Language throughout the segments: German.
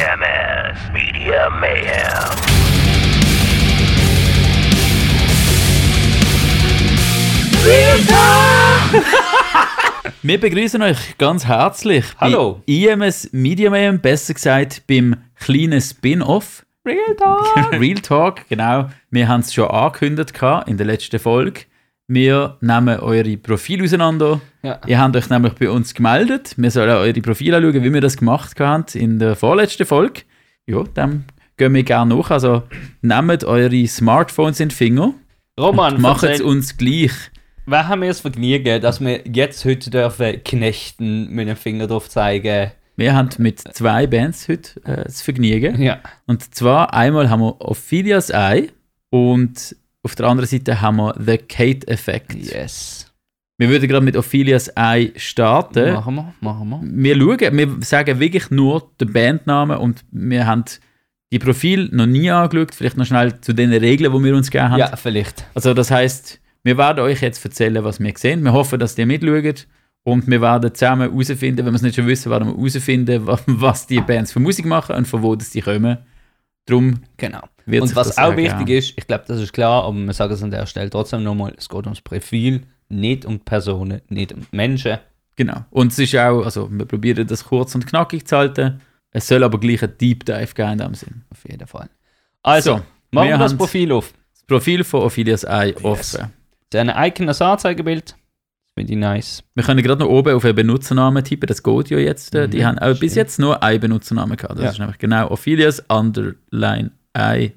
EMS Media Mayhem. Wir begrüßen euch ganz herzlich Hallo. bei IMS Media Mayhem, besser gesagt beim kleinen Spin-off. Real Talk. Real Talk, genau. Wir haben es schon angekündigt in der letzten Folge. Wir nehmen eure Profile auseinander. Ja. Ihr habt euch nämlich bei uns gemeldet. Wir sollen eure Profile anschauen, wie wir das gemacht haben in der vorletzten Folge. Ja, dann gehen wir gerne nach. Also nehmt eure Smartphones in den Finger Roman, macht es uns gleich. wer haben wir das Vergnügen, dass wir jetzt heute dürfen knechten mit dem Finger drauf zeigen? Wir haben mit zwei Bands heute äh, das Vergnügen. Ja. Und zwar einmal haben wir Ophelia's Eye und auf der anderen Seite haben wir The Kate Effect. Yes. Wir würden gerade mit Ophelia's Eye starten. Machen wir, machen wir. Wir schauen, wir sagen wirklich nur den Bandnamen und wir haben die Profil noch nie angeschaut. Vielleicht noch schnell zu den Regeln, die wir uns gegeben haben. Ja, vielleicht. Also das heißt, wir werden euch jetzt erzählen, was wir sehen. Wir hoffen, dass ihr mitschaut. Und wir werden zusammen herausfinden, wenn wir es nicht schon wissen, werden wir herausfinden, wa- was die Bands für Musik machen und von wo das die kommen. Darum Genau. Und was auch ergeben. wichtig ist, ich glaube, das ist klar, aber wir sagen es an der Stelle trotzdem nochmal, es geht ums Profil, nicht um Personen, nicht um Menschen. Genau. Und es ist auch, also wir probieren das kurz und knackig zu halten. Es soll aber gleich ein Deep Dive geben in dem Sinn. Auf jeden Fall. Also, So, machen wir das. Profil auf. Das Profil von Ophelia's Eye offen. Sein eigenes Anzeigebild. Das finde ich nice. Wir können gerade noch oben auf einen Benutzernamen tippen, das geht ja jetzt. äh, Die Mhm, haben auch bis jetzt nur einen Benutzernamen gehabt. Das Ja. ist nämlich genau Ophelia's Underline Eye.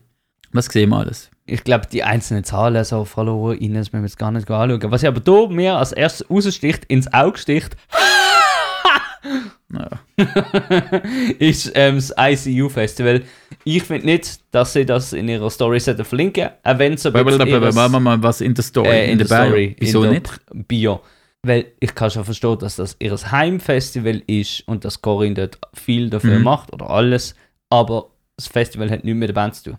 Was sehen wir alles? Ich glaube, die einzelnen Zahlen, so Follower, innen, müssen wir jetzt gar nicht anschauen. Was ich aber hier mir als erstes raussticht, ins Auge sticht, ist ähm, das ICU-Festival. Ich finde nicht, dass sie das in ihrer Story verlinken Auch wenn so ein bisschen mal was in der Story, äh, in, der Bio. Wieso in nicht? Bio. Weil ich kann schon verstehen, dass das ihr Heimfestival ist und dass Corinne dort viel dafür Mhm. macht oder alles. Aber das Festival hat nichts mit der Band zu tun.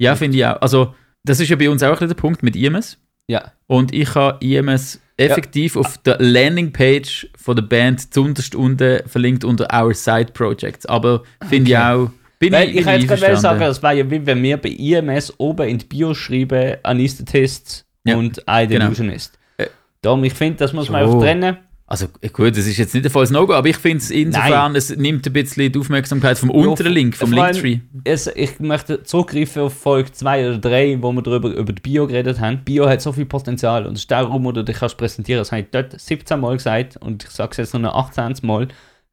Ja, finde ich auch. Also, das ist ja bei uns auch ein bisschen der Punkt mit IMS. Ja. Und ich habe IMS effektiv auf der Landingpage von der Band zuunterst unten verlinkt unter Our Side Projects. Aber finde ich Okay. auch. Bin Weil ich, ich hätte gerade sagen, das wäre ja wie wenn wir bei IMS oben in die Bio schreiben, Anesthetist Ja, und I genau. Delusionist. Äh, Darum, ich finde, das muss man so. einfach trennen. Also gut, das ist jetzt nicht ein volles No-Go, aber ich finde es insofern, es nimmt ein bisschen die Aufmerksamkeit vom unteren Link, vom allem- Linktree. Es, ich möchte zurückgreifen auf Folge 2 oder 3, wo wir darüber über die Bio geredet haben. Bio hat so viel Potenzial und es ist darum, wo du dich kannst präsentieren. Das habe ich dort 17 Mal gesagt und ich sage es jetzt noch ein 18. Mal.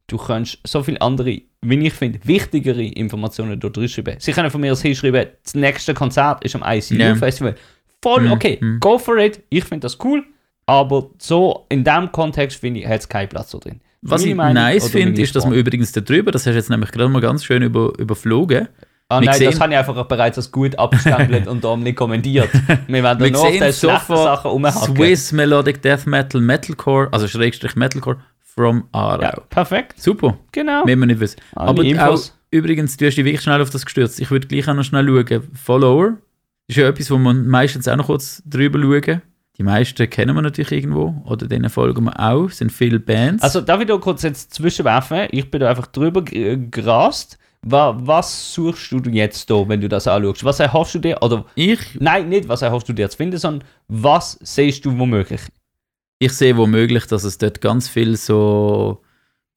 Du kannst so viele andere, wie ich finde, wichtigere Informationen dort reinschreiben. Sie können von mir aus hinschreiben, das nächste Konzert ist am ICU Ja. Festival. Voll Mhm, okay, mhm. go for it. Ich finde das cool. Aber so in dem Kontext finde ich, hat es keinen Platz so drin. Was Meine ich nice finde, ist, dass man übrigens da drüber, das hast du jetzt nämlich gerade mal ganz schön über, überflogen, Ah Wir nein, sehen- das habe ich einfach bereits als gut abgestempelt und darum nicht kommentiert. Wir werden noch auf den schlechten Sachen rumhacken. Swiss Melodic Death Metal Metalcore, also Schrägstrich Metalcore from Aarau. Ja, perfekt, Super, genau. wenn man nicht wissen. Alle Aber auch, Infos. übrigens, du hast dich wirklich schnell auf das gestürzt. Ich würde gleich auch noch schnell schauen. Follower ist ja etwas, wo man meistens auch noch kurz drüber schauen. Die meisten kennen wir natürlich irgendwo oder denen folgen wir auch. Es sind viele Bands. Also darf ich da kurz jetzt zwischenwerfen? Ich bin da einfach drüber ge- gerast. Wa- Was suchst du jetzt da, wenn du das anschaust? Was erhoffst du dir? Oder ich, nein, nicht was erhoffst du dir zu finden, sondern was siehst du womöglich? ich sehe womöglich, dass es dort ganz viel so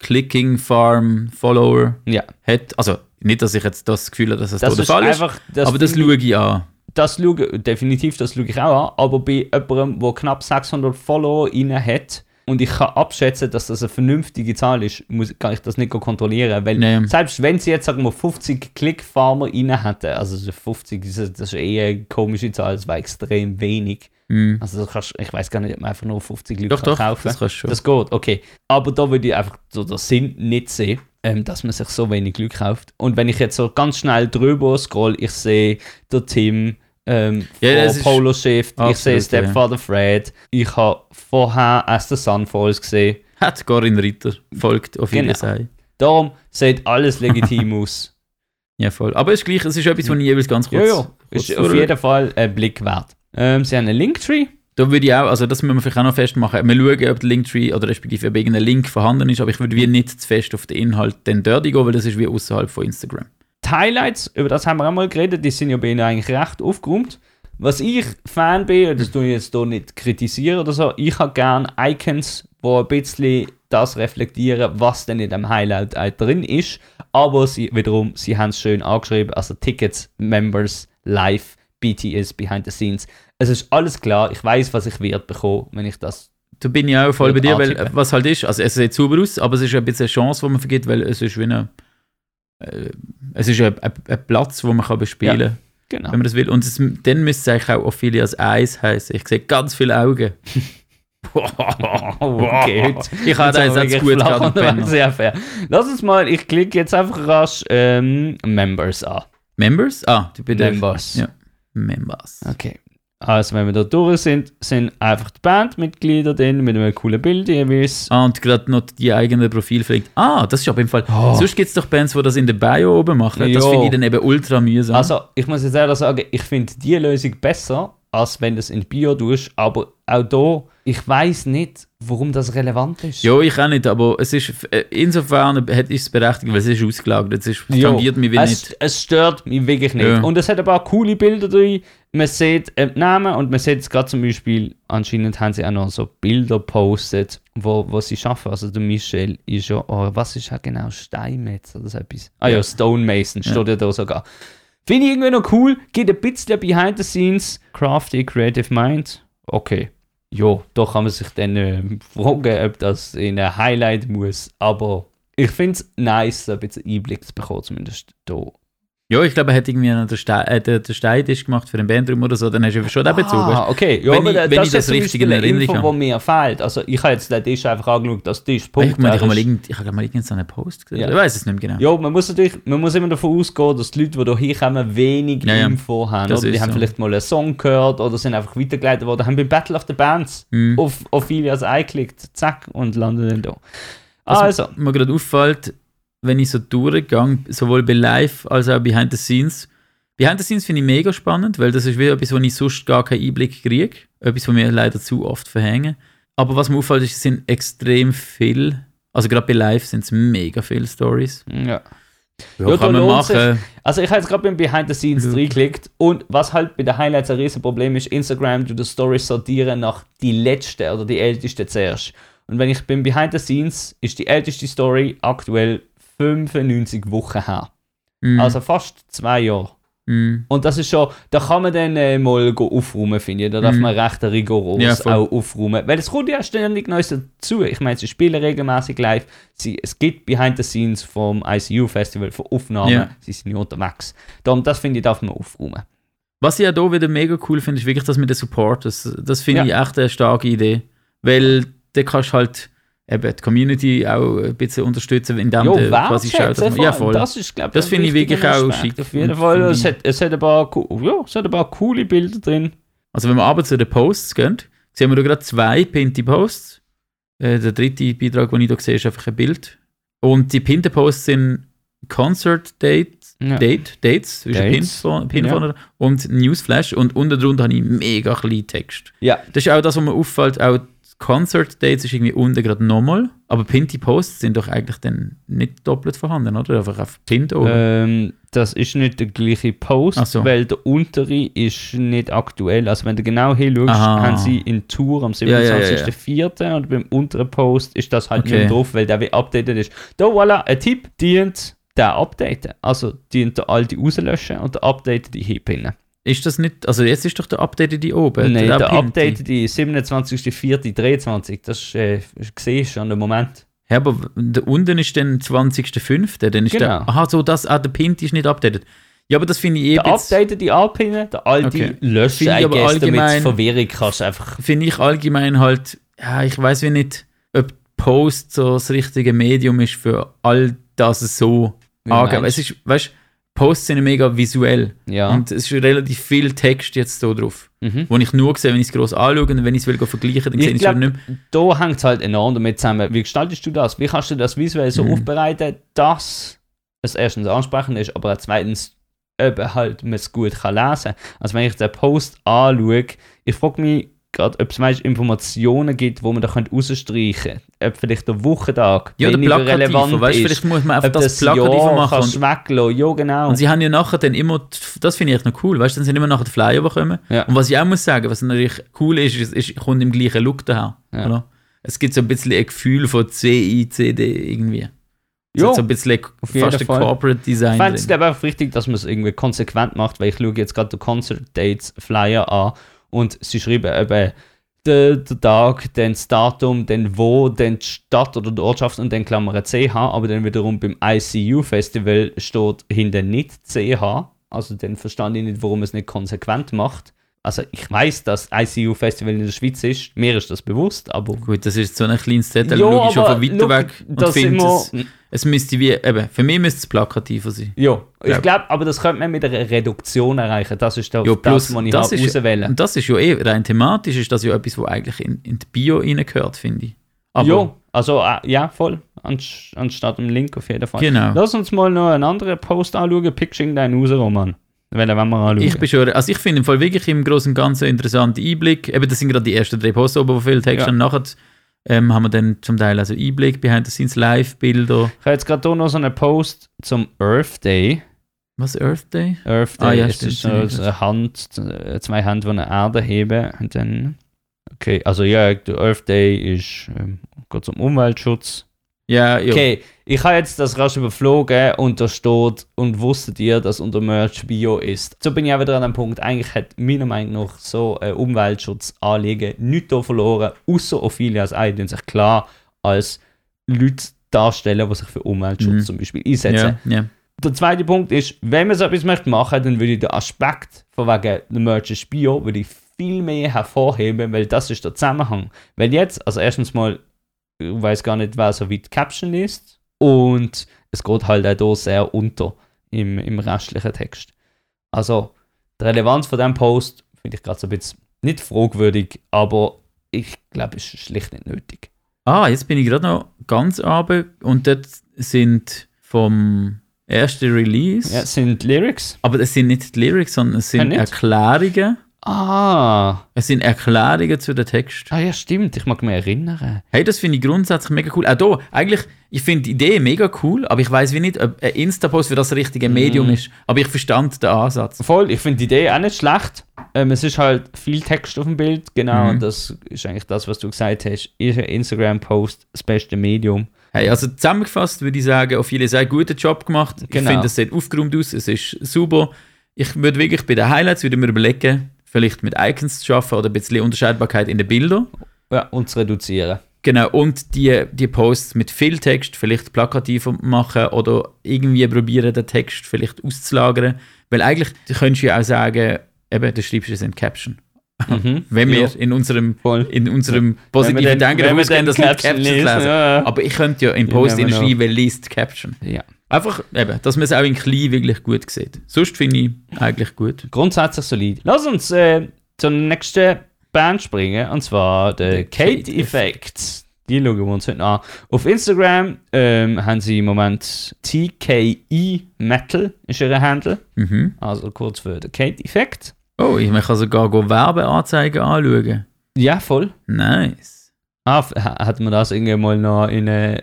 Clicking Farm Follower Ja, hat. Also nicht, dass ich jetzt das Gefühl habe, dass es das da der ist Fall ist. Das aber das schaue ich an. Das schaue, definitiv, das schaue ich auch an, aber bei jemandem, der knapp 600 Follower hat und ich kann abschätzen, dass das eine vernünftige Zahl ist, muss, kann ich das nicht kontrollieren, weil Nee. selbst wenn sie jetzt, sagen wir, 50 Klickfarmer rein hätten, also so 50, ist- das ist eher eine komische Zahl, das war extrem wenig. Hm. Also kannst, ich weiß gar nicht, ob man einfach nur 50 Leute Doch, kann doch, kaufen das kannst schon. Das geht, okay. Aber da würde ich einfach so den Sinn nicht sehen, ähm, dass man sich so wenig Glück kauft. Und wenn ich jetzt so ganz schnell drüber scroll, ich sehe der Tim, ähm, Ja, von Polo Shift, ich absolut, sehe Stepfather Fred, ich habe vorher As the Sun Falls gesehen. Hat Corinne Ritter folgt auf jeden Genau. Fall. Darum sieht alles legitim aus. Ja, voll. Aber es ist gleich, es ist etwas, was ich jeweils ganz Ja, kurz. ja, kurz ist auf jeden Fall ein Blick wert. Ähm, sie haben einen Linktree. Da würde ich auch, also das müssen wir vielleicht auch noch festmachen. Wir schauen, ob der Linktree oder respektive ob irgendein Link vorhanden ist, aber ich würde wie nicht zu fest auf den Inhalt dann dort gehen, weil das ist wie außerhalb von Instagram. Die Highlights, über das haben wir auch mal geredet, die sind ja bei ihnen eigentlich recht aufgeräumt. Was ich Fan bin, das tue ich jetzt hier nicht kritisieren oder so, ich habe gerne Icons, wo ein bisschen das reflektieren, was denn in dem Highlight auch drin ist. Aber sie wiederum, sie haben es schön angeschrieben, also Tickets, Members, Live, BTS, Behind the Scenes. Es ist alles klar, ich weiß, was ich wert bekommen, wenn ich das. Da bin ich auch voll bei dir, weil was halt ist, also es sieht super aus, aber es ist ein bisschen eine Chance, die man vergibt, weil es ist wie eine, äh, es ist ein, ein, ein Platz, wo man kann bespielen kann, Genau. wenn man das will. Und es, dann müsste es eigentlich auch Ophelias Eis heißen. Ich sehe ganz viele Augen. Okay, heute- ich habe wirklich jetzt gut Penner. Sehr fair. Lass uns mal, ich klicke jetzt einfach rasch ähm, Members an. Members? Ah, du bist Members. Ja. Members. Okay. Also, wenn wir da durch sind, sind einfach die Bandmitglieder drin mit einem coolen Bild jeweils. Ah, und gerade noch die eigene Profil verlinkt. Ah, das ist aber im Fall. Oh. Sonst gibt es doch Bands, die das in der Bio oben machen. Das Jo. finde ich dann eben ultra mühsam. Also, ich muss jetzt ehrlich sagen, ich finde die Lösung besser, als wenn du es in Bio tust. Aber auch da, ich weiß nicht, warum das relevant ist. ja, ich auch nicht, aber es ist äh, insofern hat- es berechtigt, weil es ist ausgelagert. Es ist, tangiert mich es, nicht. es stört mich wirklich nicht. Ja. Und es hat ein paar coole Bilder drin. Man sieht äh, Namen und man sieht es gerade zum Beispiel, anscheinend haben sie auch noch so Bilder postet, wo, wo sie schaffen. Also der Michel ist ja, oh, was ist ja genau Steinmetz oder so etwas? Ah ja, Ja. Stonemason steht ja da sogar. Finde ich irgendwie noch cool, geht ein bisschen behind the scenes, crafty, creative mind. Okay. Ja, da kann man sich dann äh, fragen, ob das in ein Highlight muss. Aber ich finde es nice, ein bisschen Einblick zu bekommen, zumindest da. Ja, ich glaube, er hat irgendwie den, Ste äh, den, Steintisch gemacht für den Bandraum oder so, dann hast du schon den bezogen. Ah, okay. Ja, Wenn aber ich- wenn das ich das ist richtig in Erinnerung habe. mir fehlt. Also ich habe jetzt den Tisch einfach angeschaut, dass Tisch ich Punkt meine, ich habe mal, ist. irgend, ich habe mal irgendeinen Post gesehen. Ja. Ich weiß es nicht mehr genau. Ja, man muss natürlich, man muss immer davon ausgehen, dass die Leute, die hier hinkommen, wenig Ja, ja. Info haben. Das Oder die ist haben so. vielleicht mal einen Song gehört oder sind einfach weitergeleitet worden, haben bei Battle of the Bands Mhm. auf Ophelias eingeklickt, zack, und landen dann da. Was Also, mir gerade auffällt, wenn ich so durchgehe, sowohl bei Live als auch Behind the Scenes. Behind the Scenes finde ich mega spannend, weil das ist wie etwas, wo ich sonst gar keinen Einblick kriege. Etwas, was mir leider zu oft verhängen. Aber was mir auffällt, ist, es sind extrem viel, also gerade bei Live sind es mega viele Stories. ja. Ja, Ja, kann man machen. Also ich habe jetzt gerade beim Behind the Scenes Ja. reingeklickt und was halt bei den Highlights ein Riesenproblem ist, Instagram tut die Stories sortieren nach die letzte oder die älteste zuerst. Und wenn ich beim Behind the Scenes, ist die älteste Story aktuell 95 Wochen her. Mhm. Also fast zwei Jahre. Mhm. Und das ist schon, da kann man dann äh, mal aufräumen, finde ich. Da darf Mhm. man recht rigoros Ja, auch aufräumen. Weil es kommt ja ständig Neues dazu. Ich meine, sie spielen regelmäßig live. Sie, es gibt Behind the Scenes vom ICU Festival für Aufnahmen. Ja. Sie sind ja unterwegs. Darum, das finde ich, darf man aufräumen. Was ich ja hier wieder mega cool finde, ist wirklich das mit den Supporters. Das finde Ja. ich echt eine starke Idee. Weil da kannst du halt eben die Community auch ein bisschen unterstützen, indem Jo, du quasi wertschätzen, schaust. vor Ja, voll. Das ist, glaube ich, Das finde ich wirklich auch schick Auf jeden Fall. Es hat, es, hat ein paar, ja, es hat ein paar coole Bilder drin. Also wenn wir abends zu den Posts gehen, sehen wir da gerade zwei pinnte Posts. Äh, der dritte Beitrag, den ich hier sehe, ist einfach ein Bild. Und die pinnten Posts sind Concert Dates, Ja. Date, Dates, ist ein Pin, Dates, von, Pin ja. vorne, und Newsflash und unten drunter habe ich mega kleinen Text. Ja, Das ist auch das, was mir auffällt, auch Concert Dates ist irgendwie unten gerade nochmal, aber pinnte Posts sind doch eigentlich dann nicht doppelt vorhanden, oder? Einfach auf Pint oben. Ähm, das ist nicht der gleiche Post, so. weil der untere ist nicht aktuell. Also wenn du genau hinschaust, Aha. haben sie in Tour am Ja, ja, ja, ja. 27.04. und beim unteren Post ist das halt Okay. nicht drauf, weil der wie updated ist. Da voilà, ein Tipp, dient der updaten. Also dient der alte rauslöschen und der updated die hinpinnen. Ist das nicht, also jetzt ist doch der Update die oben. Nein, der pinnte. updated die 27.04.23. Das äh, siehst du schon den Moment. Ja, aber der unten ist dann 20.05. Dann ist Genau. der, aha, so das, ah, der Pint ist nicht updated. Ja, aber das finde ich eh Der updated die anpinnen, der alte Okay. löschen, Finde ich aber guess, damit allgemein- Verwirrung kannst du einfach finde ich allgemein halt, ja, ich weiß wie nicht, ob Post so das richtige Medium ist für all das so angeben. Es ist, weißt Posts sind mega visuell. Ja. Und es ist relativ viel Text jetzt so drauf. Mhm. Wo ich nur sehe, wenn ich es groß anschaue und wenn ich es will vergleichen, dann sehe Ich es nicht mehr. da hängt es halt enorm damit zusammen. Wie gestaltest du das? Wie kannst du das visuell so Mhm. aufbereiten, dass es erstens ansprechend ist, aber zweitens eben halt man es gut kann lesen. Also wenn ich den Post anschaue, ich frage mich, gerade, ob es weißt, Informationen gibt, wo man da rausstreichen könnte. Ob vielleicht der Wochentag Ja, weniger plakativer, weißt du, vielleicht muss man einfach ob das das plakativer machen. Und, weglassen. Ja, genau. und sie haben ja nachher dann immer, das finde ich echt noch cool, weißt du, dann sind immer nachher die Flyer, die kommen. Ja. Und was ich auch muss sagen, was natürlich cool ist, ist, ist kommt im gleichen Look daher. Ja. Oder? Es gibt so ein bisschen ein Gefühl von CICD irgendwie. Es Ja, so ein bisschen fast ein. Corporate Design. Ich fände es glaube einfach wichtig, dass man es irgendwie konsequent macht, weil ich schaue jetzt gerade den Concert Dates Flyer an und sie schreiben eben der Tag, dann das Datum, dann wo, die Stadt oder die Ortschaft und dann Klammer CH, aber dann wiederum beim ICU Festival steht hinten nicht CH, also dann verstand ich nicht, warum es nicht konsequent macht. Also ich weiß, dass ICU Festival in der Schweiz ist, mir ist das bewusst, aber Gut, das ist so ein kleines Zettel, Ja, schon aber von weiter weg und finde, es, es müsste wie, eben, für mich müsste es plakativer sein. Ja, ich glaube, aber das könnte man mit einer Reduktion erreichen. Das ist Ja, plus, das, was ich das ist- auswählen Und das ist ja eh, rein thematisch ist das ja etwas, was eigentlich in, in die Bio reingehört, finde ich. Aber, ja, also äh, ja, voll. Anst anstatt dem Link auf jeden Fall. Genau. Lass uns mal noch einen anderen Post anschauen. Pitching deinen raus, Roman. Wenn wir anschauen. Ich bin schon, also ich finde im Fall wirklich im Großen und Ganzen interessanten Einblick. Eben, das sind gerade die ersten drei Posts oben, wo viel Text Ja. Nachher ähm, haben wir dann zum Teil also Einblick, behind the scenes Live-Bilder. ich habe jetzt gerade noch so einen Post zum Earth Day. Was, Earth Day? Earth Day Ah, ja, stimmt, ist so stimmt. eine Hand, äh, zwei Hände, die eine Erde heben. Und dann, okay, also ja, der Earth Day ist ähm, geht zum Umweltschutz. Ja, ja. Okay, ich habe jetzt das rasch überflogen und da steht, und wusstet ihr, dass unter Merch Bio ist? So bin ich auch wieder an einem Punkt, eigentlich hat meiner Meinung nach so ein Umweltschutzanliegen nichts da verloren, außer Ophilias Ei, sich klar als Leute darstellen, die sich für Umweltschutz Mhm. zum Beispiel einsetzen. Ja, ja. Der zweite Punkt ist, wenn man so etwas möchte machen, dann würde ich den Aspekt von wegen der Merch ist Bio, würde ich viel mehr hervorheben, weil das ist der Zusammenhang. Weil jetzt, also erstens mal, ich weiß gar nicht, wer so weit Caption liest und es geht halt auch hier sehr unter im, im restlichen Text. Also, die Relevanz von diesem Post finde ich gerade so ein bisschen nicht fragwürdig, aber ich glaube, es ist schlicht nicht nötig. Ah, jetzt bin ich gerade noch ganz runter und dort sind vom ersten Release, Ja, es sind Lyrics. aber es sind nicht die Lyrics, sondern es sind nicht? Erklärungen. Ah, Es sind Erklärungen zu den Text. ah ja, stimmt, ich mag mich erinnern. Hey, das finde ich grundsätzlich mega cool. Auch da, eigentlich, ich finde die Idee mega cool, aber ich weiß wie nicht, ob ein Insta-Post für das richtige Medium Mhm. ist. Aber ich verstand den Ansatz. Voll, ich finde die Idee auch nicht schlecht. Ähm, es ist halt viel Text auf dem Bild, genau. Mhm. Und das ist eigentlich das, was du gesagt hast. Ist ein Instagram-Post das beste Medium? Hey, also zusammengefasst würde ich sagen, auf viele sehr guten Job gemacht. Ich Genau. finde, es sieht aufgeräumt aus, es ist super. Ich würde wirklich bei den Highlights würde mir überlegen, vielleicht mit Icons zu schaffen oder ein bisschen Unterscheidbarkeit in den Bildern. Ja, und zu reduzieren. Genau, und die, die Posts mit viel Text vielleicht plakativer machen oder irgendwie probieren, den Text vielleicht auszulagern. Weil eigentlich könntest du ja auch sagen, eben, du schreibst es in Caption. Mhm. Wenn wir Ja, in unserem, voll. in unserem positiven wir Denken wir ausgehen, dass nicht Caption lesen, lesen. ja. Aber ich könnte ja im Post schreiben, liest Caption. Ja. Einfach, eben, dass man es auch in klein wirklich gut sieht. Sonst finde ich eigentlich gut. Grundsätzlich solid. Lass uns äh, zur nächsten Band springen, und zwar der Kate Kate Effect. Die schauen wir uns heute an. Auf Instagram ähm, haben sie im Moment TKE Metal, ist ihr Handle. Mhm. Also kurz für den Kate Effect. Oh, ich kann sogar Werbeanzeigen anschauen. Ja, voll. Nice. Ah, hat man das irgendwann mal noch in eine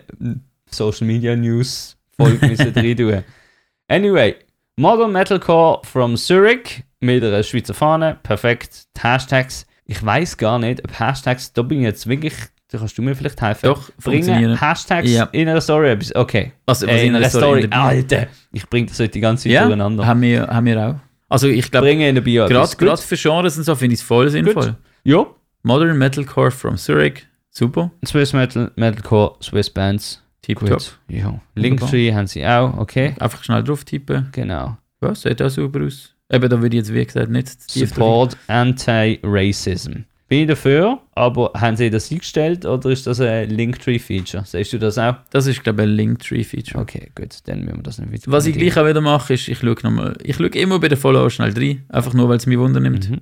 Social Media News Folge müssen rein tun. Anyway, Modern Metalcore from Zurich mit einer Schweizer Fahne, perfekt. Die Hashtags, ich weiß gar nicht, ob Hashtags, da bin ich jetzt wirklich, da kannst du mir vielleicht helfen. Doch. Bringen Hashtags Ja. in einer Story okay. Also, Äh, in einer Story, in Alter, ich bringe das heute die ganze Zeit Ja, durcheinander. haben wir, haben wir auch. Also ich glaube, gerade. Gut. für Genres und so finde ich es voll sinnvoll. Ja, Modern Metalcore from Zurich, super. Swiss Metal, Metalcore, Swiss Bands, Tipptopp. Ja. Linktree haben sie auch, okay. Einfach schnell drauf tippen. Genau. Ja, sieht auch super aus. Eben, da würde ich jetzt wie gesagt nicht. Support Anti-Racism. Bin ich dafür, aber haben sie das eingestellt oder ist das ein Linktree-Feature? Siehst du das auch? Das ist, glaube ich, ein Linktree-Feature. Okay, gut, dann müssen wir das nicht wieder Was ich gleich auch wieder mache, ist, ich schaue nochmal, ich schaue immer bei den Follower schnell rein, einfach nur, weil es mich Wunder nimmt. Mhm.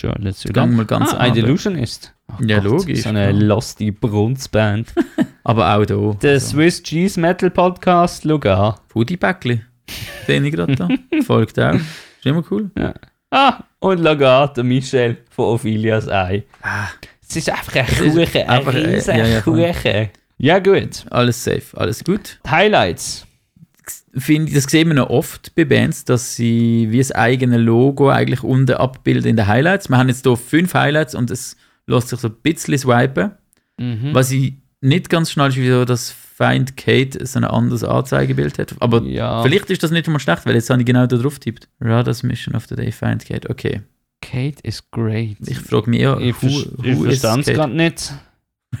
Gang that. mal ganz ah, runter. Illusionist. Oh Ja, Gott, logisch, So eine klar. losty Brunzband. Aber auch da. Der also. Swiss Cheese Metal Podcast, schau an. Foodie Bäckli. Sehe ich gerade da. Folgt auch. Ist immer cool. Ah, und Lagarde, Michel von Ophilias Ei. Ah, Es ist einfach ein Kuchen, ein äh, riesen ja, ja. Kuchen. Ja gut, alles safe, alles gut. Highlights. Finde, das sehen wir noch oft bei Bands, dass sie wie das eigene Logo eigentlich unten abbilden in den Highlights. Wir haben jetzt hier fünf Highlights und es lässt sich so ein bisschen swipen. Mhm. Was ich nicht ganz schnell ist, wieso das Find Kate so ein anderes Anzeigebild hat. Aber Ja. vielleicht ist das nicht mal schlecht, weil jetzt habe ich genau da drauf tippt. Radars Mission of the Day, Find Kate. Okay. Kate is great. Ich frage mich ja, ich, who, ich who is verstehe es gerade nicht.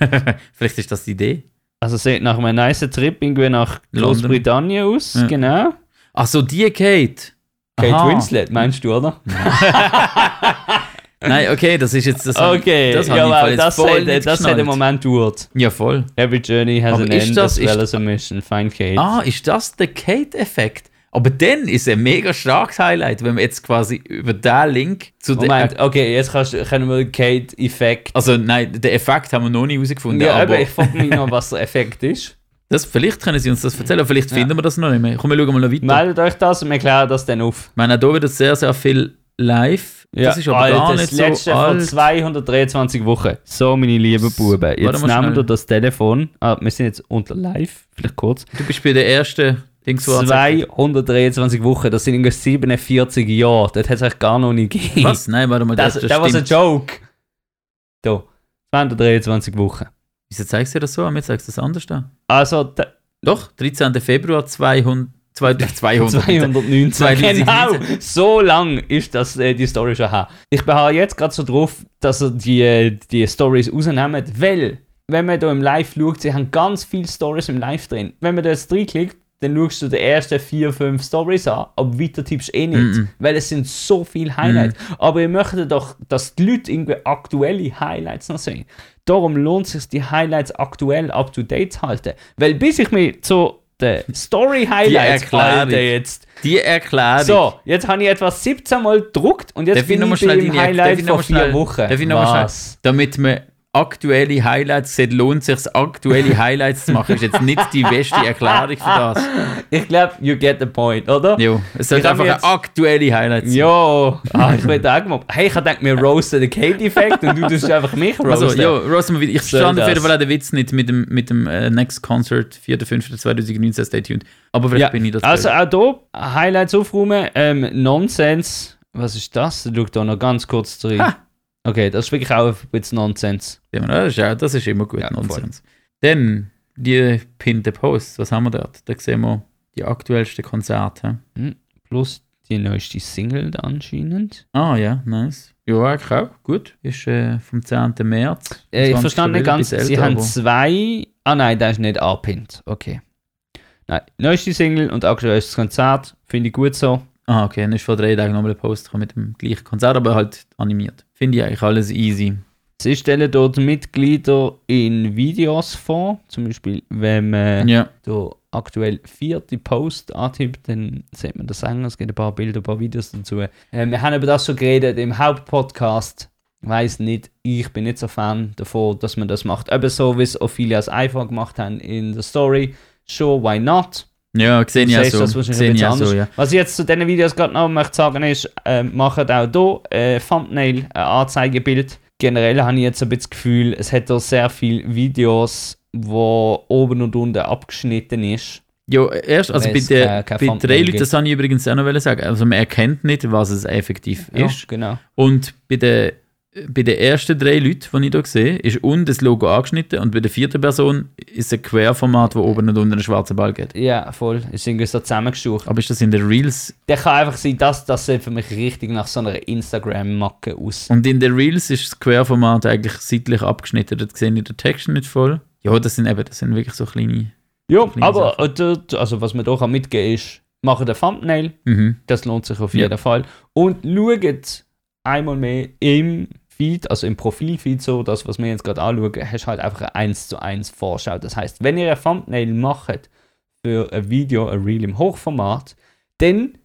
vielleicht ist das die Idee. Also sieht nach einem nice Trip irgendwie nach. Großbritannien aus, Ja. genau. Ach so, die Kate. Kate Aha. Winslet, meinst du, oder? Nein, okay, das ist jetzt das. Okay, das ja, jetzt das, nicht das hat im Moment gedauert. Ja, voll. Every journey has Aber an end das- as well as a mission. Find Kate. Ah, ist das der Kate-Effekt? Aber dann ist ein mega starkes Highlight, wenn wir jetzt quasi über den Link zu der. Moment, okay, jetzt kannst, können wir Kate-Effekt. Also nein, den Effekt haben wir noch nicht herausgefunden. Ja, aber aber ich frage mich noch, was der Effekt ist. das, vielleicht können Sie uns das erzählen, vielleicht Ja. finden wir das noch nicht mehr. Komm, wir schauen mal noch weiter. Meldet euch das und wir klären das dann auf. Ich meine, auch hier wird sehr, sehr viel live. das ist aber Alter, gar das nicht letzte so von alt. 223 Wochen. So, meine lieben Buben. Jetzt nehmen wir das Telefon. Ah, wir sind jetzt unter live. Vielleicht kurz. Du bist bei der ersten Dings, wo angezeigt wird. 223 Wochen. Das sind irgendwie 47 Jahre. Das hat es eigentlich gar noch nicht gegeben. Was? Nein, warte mal, Das, das, das, das war ein. Joke. Da. 223 Wochen. Wieso zeigst du das so? Mir zeigst du das anders da. Also, da- Doch, 13. Februar 200. 200. 200. 219. 2019. Genau, so lang ist das, äh, die Story schon her. Ich beharre jetzt gerade so drauf, dass sie die, äh, die Stories rausnehmen, weil, wenn man da im Live schaut, sie haben ganz viele Stories im Live drin. Wenn man da jetzt reinklickt, dann schaust du die ersten vier, fünf Stories an, aber weiter tippst du eh nicht, Mhm. weil es sind so viele Highlights. Aber ihr möchtet doch, dass die Leute irgendwie aktuelle Highlights noch sehen. Darum lohnt es sich, die Highlights aktuell up-to-date zu halten. Weil bis ich mich zu den Story-Highlights Erklärung. halte jetzt, Die Erklärung. so, jetzt habe ich etwa 17 Mal gedruckt und jetzt Darf ich bin ich beim deine- darf Highlight ich mal vier schnell- Wochen. darf ich noch mal schnell- damit man aktuelle Highlights sieht, lohnt sich, aktuelle Highlights zu machen. Ist jetzt nicht die beste Erklärung für das. Ich glaube, you get the point, oder? Jo, es hab einfach jetzt- aktuelle Highlights. Jo, ah, ich will auch mal. Hey, ich gedacht, wir roasten den Kate-Effekt und du tust einfach mich roasten. Also, jo, Rossum, ich verstand auf jeden Fall den Witz nicht mit dem, mit dem äh, Next Concert 4.5.2019, stay tuned. Aber vielleicht ja, bin ich das. also auch hier Highlights aufräumen. Ähm, Nonsense. Was ist das? Schau da noch ganz kurz zurück. Ha. Okay, das ist wirklich auch ein bisschen Nonsense. Ja, das, ist, auch- das ist immer gut, Ja, voll. Nonsens. Dann die pinnte Posts, was haben wir dort? Da sehen wir die aktuellsten Konzerte. Plus die neueste Single da anscheinend. Ah ja, nice. Ja, eigentlich auch. Gut. Ist äh, vom 10. März. Äh, ich 20. verstand nicht ganz. Sie älter, haben zwei. Ah nein, der ist nicht angepinnt. Okay. Nein, neueste Single und aktuelles Konzert. Finde ich gut so. Ah, okay. Dann ist vor drei Tagen nochmal ein Post mit dem gleichen Konzert, aber halt animiert. Finde ich eigentlich alles easy. Sie stellen dort Mitglieder in Videos vor. Zum Beispiel, wenn man Ja. da aktuell vierte Post antippt, dann sieht man das Sänger. Es gibt ein paar Bilder, ein paar Videos dazu. Äh, wir haben über das schon geredet im Hauptpodcast. Ich weiß nicht, ich bin nicht so Fan davon, dass man das macht. Eben so, wie es Ophilias einfach gemacht haben in der Story. Sure, why not? Ja, gesehen ja so. Gesehen ja so, ja. Was ich jetzt zu diesen Videos gerade noch möchte sagen ist, äh, macht auch hier äh, Thumbnail, ein Anzeigebild. Generell habe ich jetzt ein bisschen das Gefühl, es hat da sehr viele Videos, wo oben und unten abgeschnitten ist. Ja, erst, also bei, der, kein bei drei Leuten, das habe ich übrigens auch noch sagen. Also man erkennt nicht, was es effektiv Ja, ist. genau. Und bei den, bei den ersten drei Leuten, die ich hier sehe, ist unten das Logo angeschnitten und bei der vierten Person ist ein Querformat, wo oben und unten einen schwarzen Ball geht. Ja, voll. Ist irgendwie so zusammengestucht. Aber ist das in den Reels? Der kann einfach sein, dass das sieht für mich richtig nach so einer Instagram-Macke aus. Und in den Reels ist das Querformat eigentlich seitlich abgeschnitten. Das sehe ich den Text nicht voll. Ja, das sind eben, das sind wirklich so kleine. Ja, Kleine aber äh, dort, also was man hier kann mitgeben ist, machen den Thumbnail, Mhm. Das lohnt sich auf Ja. jeden Fall. Und schaut einmal mehr im Feed, also im Profilfeed so, das, was wir jetzt gerade anschauen, hast halt einfach eine 1 zu 1 Vorschau. Das heißt, wenn ihr ein Thumbnail macht für ein Video, ein Reel im Hochformat, dann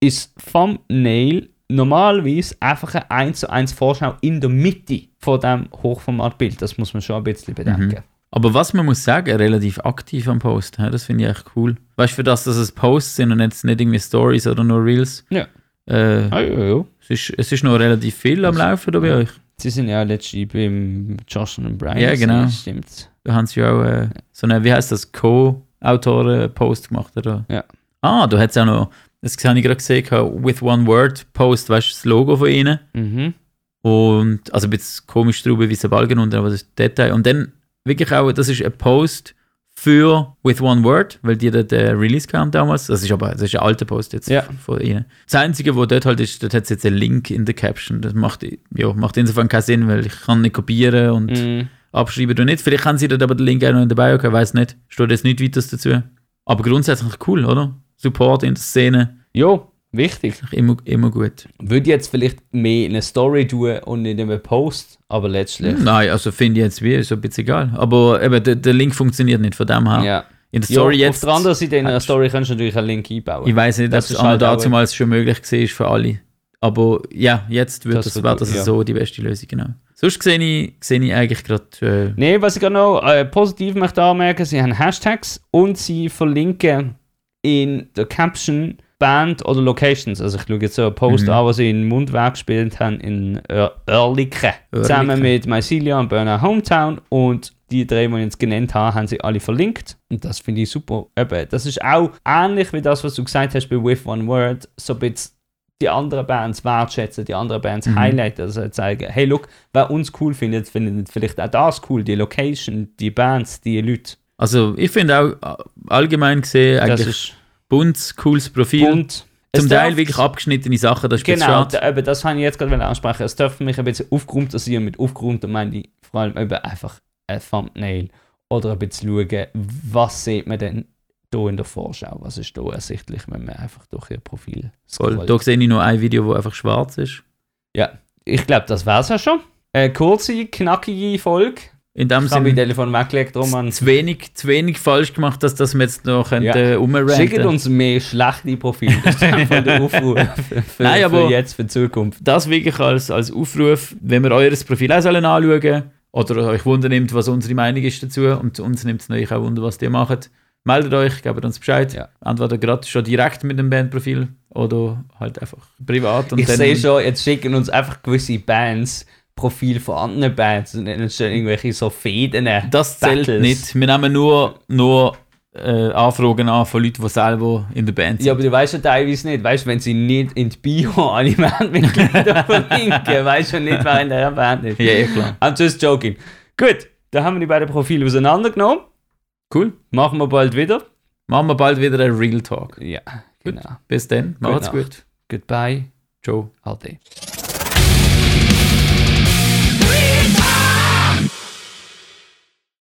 ist Thumbnail normalerweise einfach eine 1 zu 1 Vorschau in der Mitte von dem Hochformatbild. Das muss man schon ein bisschen bedenken. Aber was man muss sagen, relativ aktiv am Post. Das finde ich echt cool. Weißt du, für das, dass es Posts sind und jetzt nicht irgendwie Stories oder nur Reels, Ja. Äh, Ah, ja, ja. es, ist, es ist noch relativ viel am Laufen da bei euch. Sie sind ja letztlich beim Josh und Brian. Ja, genau. Stimmt. Da haben sie ja auch äh, so eine, wie heißt das, Co-Autoren-Post gemacht, oder? Ja. Ah, da hat es auch noch, das habe ich gerade gesehen, with one word Post, weißt du, das Logo von ihnen. Mhm. Und, also ein bisschen komisch drüber, wie es Balken unten, aber das ist Detail. Und dann wirklich auch, das ist ein Post für With One Word, weil die dort äh, Release kam damals. Das ist aber, das ist ein alter Post jetzt Ja. von ihnen. Das Einzige, wo dort halt ist, dort hat es jetzt einen Link in der Caption. Das macht, ja, macht insofern keinen Sinn, weil ich kann nicht kopieren und Mhm. abschreiben du nicht. Vielleicht haben sie dort aber den Link auch noch in der Bio, ich weiß nicht. Steht jetzt nicht weiter dazu. Aber grundsätzlich cool, oder? Support in der Szene, Jo, wichtig. immer, immer gut. Würde jetzt vielleicht mehr in eine Story tun und nicht in einem Post, aber letztlich. Nein, also finde ich jetzt wie, ist ein bisschen egal. Aber eben, der, der Link funktioniert nicht von dem her. Ja. In der Ja, Story auf jetzt, der anderen Seite in einer Story kannst du natürlich einen Link einbauen. ich weiß nicht, ob Das es ist auch halt damals schon möglich war für alle. Aber ja, jetzt wird Das das, wird das ja. so die beste Lösung, genau. Sonst sehe ich, sehe ich eigentlich gerade, äh, Nee, was ich gerade noch äh, positiv möchte anmerken, sie haben Hashtags und sie verlinken in der Caption Band oder Locations. Also ich schaue jetzt so einen Post Mhm. an, was sie in Mundwerk gespielt haben in Oerlikon. Zusammen mit Mycelia und Burner Hometown und die drei, die ich jetzt genannt habe, haben sie alle verlinkt. Und das finde ich super. Eben, das ist auch ähnlich wie das, was du gesagt hast bei With One Word. So ein bisschen die anderen Bands wertschätzen, die anderen Bands Mhm. highlighten, also zeigen, hey, look, wer uns cool findet, findet vielleicht auch das cool, die Location, die Bands, die Leute. also ich finde auch äh, allgemein gesehen eigentlich buntes, cooles Profil. bunt. Es Zum Teil darf- wirklich abgeschnittene Sachen, das ist Genau, da, eben, das habe ich jetzt gerade ansprechen. Es darf mich ein bisschen aufgeräumt sein. Mit aufgeräumt meine ich vor allem eben einfach ein Thumbnail oder ein bisschen schauen, was sieht man denn hier in der Vorschau? Was ist da ersichtlich, wenn man einfach durch ihr Profil scrollt? Da sehe ich noch ein Video, wo einfach schwarz ist. Ja, ich glaube, das wäre es ja schon. Eine kurze, knackige Folge. In dem Ich Sinne Telefon weggelegt, Roman. zu wenig, zu wenig falsch gemacht, dass das wir jetzt noch Ja. umranten Schickt uns mehr schlechte Profile. Das ist einfach der Aufruf für, für, Nein, aber- für jetzt, für die Zukunft. das wirklich als, als Aufruf, wenn wir eures Profil auch sollen anschauen oder euch Wunder nimmt, was unsere Meinung ist dazu und uns nimmt es natürlich auch Wunder, was ihr macht, meldet euch, gebt uns Bescheid. Ja. Entweder gerade schon direkt mit dem Bandprofil oder halt einfach privat. Und Ich sehe schon, jetzt schicken uns einfach gewisse Bands Profil von anderen Bands und stehen irgendwelche so Fäden. Das zählt Battles. nicht. Wir nehmen nur, nur äh, Anfragen an von Leuten, die selber in der Band sind. Ja, aber du weißt ja teilweise nicht, weißt wenn sie nicht in die Bio alle Bandmitglieder verlinken, weißt du nicht, wer in der Band ist. ja, klar. I'm just joking. Gut, dann haben wir die beiden Profile auseinandergenommen. Cool. Machen wir bald wieder. Machen wir bald wieder einen Real Talk. Ja, genau. Bis dann. Macht's gut. Goodbye. Ciao. Ade.